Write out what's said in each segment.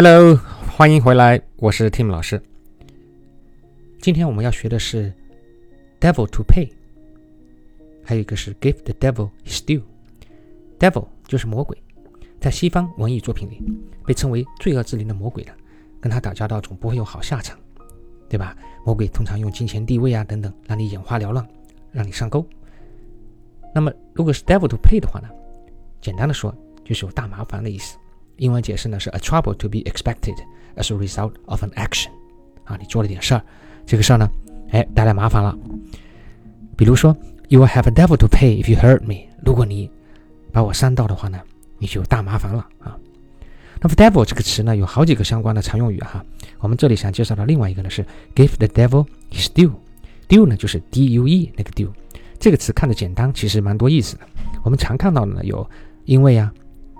Hello，欢迎回来，我是 Tim 老师。今天我们要学的是 devil to pay，还有一个是 give the devil his due。devil 就是魔鬼，在西方文艺作品里被称为罪恶之灵的魔鬼的，跟他打交道总不会有好下场，对吧？魔鬼通常用金钱、地位啊等等，让你眼花缭乱，让你上钩。那么如果是 devil to pay 的话呢？简单的说，就是有大麻烦的意思。英文解释呢是 a trouble to be expected as a result of an action。啊，你做了点事儿，这个事儿呢，哎，带来麻烦了。比如说，you will have a devil to pay if you hurt me。如果你把我伤到的话呢，你就有大麻烦了啊。那么 devil 这个词呢，有好几个相关的常用语哈。我们这里想介绍的另外一个呢是 give the devil his due。due 呢就是 d u e 那个 due。这个词看着简单，其实蛮多意思的。我们常看到的呢有因为呀。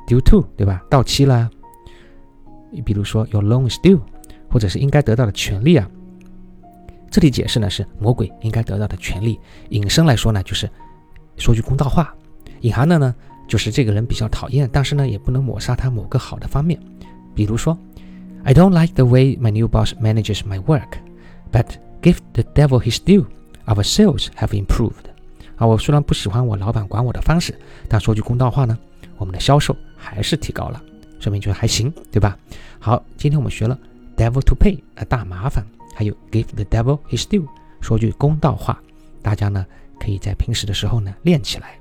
Due to，对吧？到期了。你比如说，Your loan is due，或者是应该得到的权利啊。这里解释呢是魔鬼应该得到的权利。引申来说呢，就是说句公道话。隐含的呢，就是这个人比较讨厌，但是呢，也不能抹杀他某个好的方面。比如说，I don't like the way my new boss manages my work，but give the devil his due，our sales have improved。啊，我虽然不喜欢我老板管我的方式，但说句公道话呢，我们的销售。还是提高了，说明就还行，对吧？好，今天我们学了 devil to pay 啊，大麻烦，还有 give the devil his due，说句公道话，大家呢可以在平时的时候呢练起来。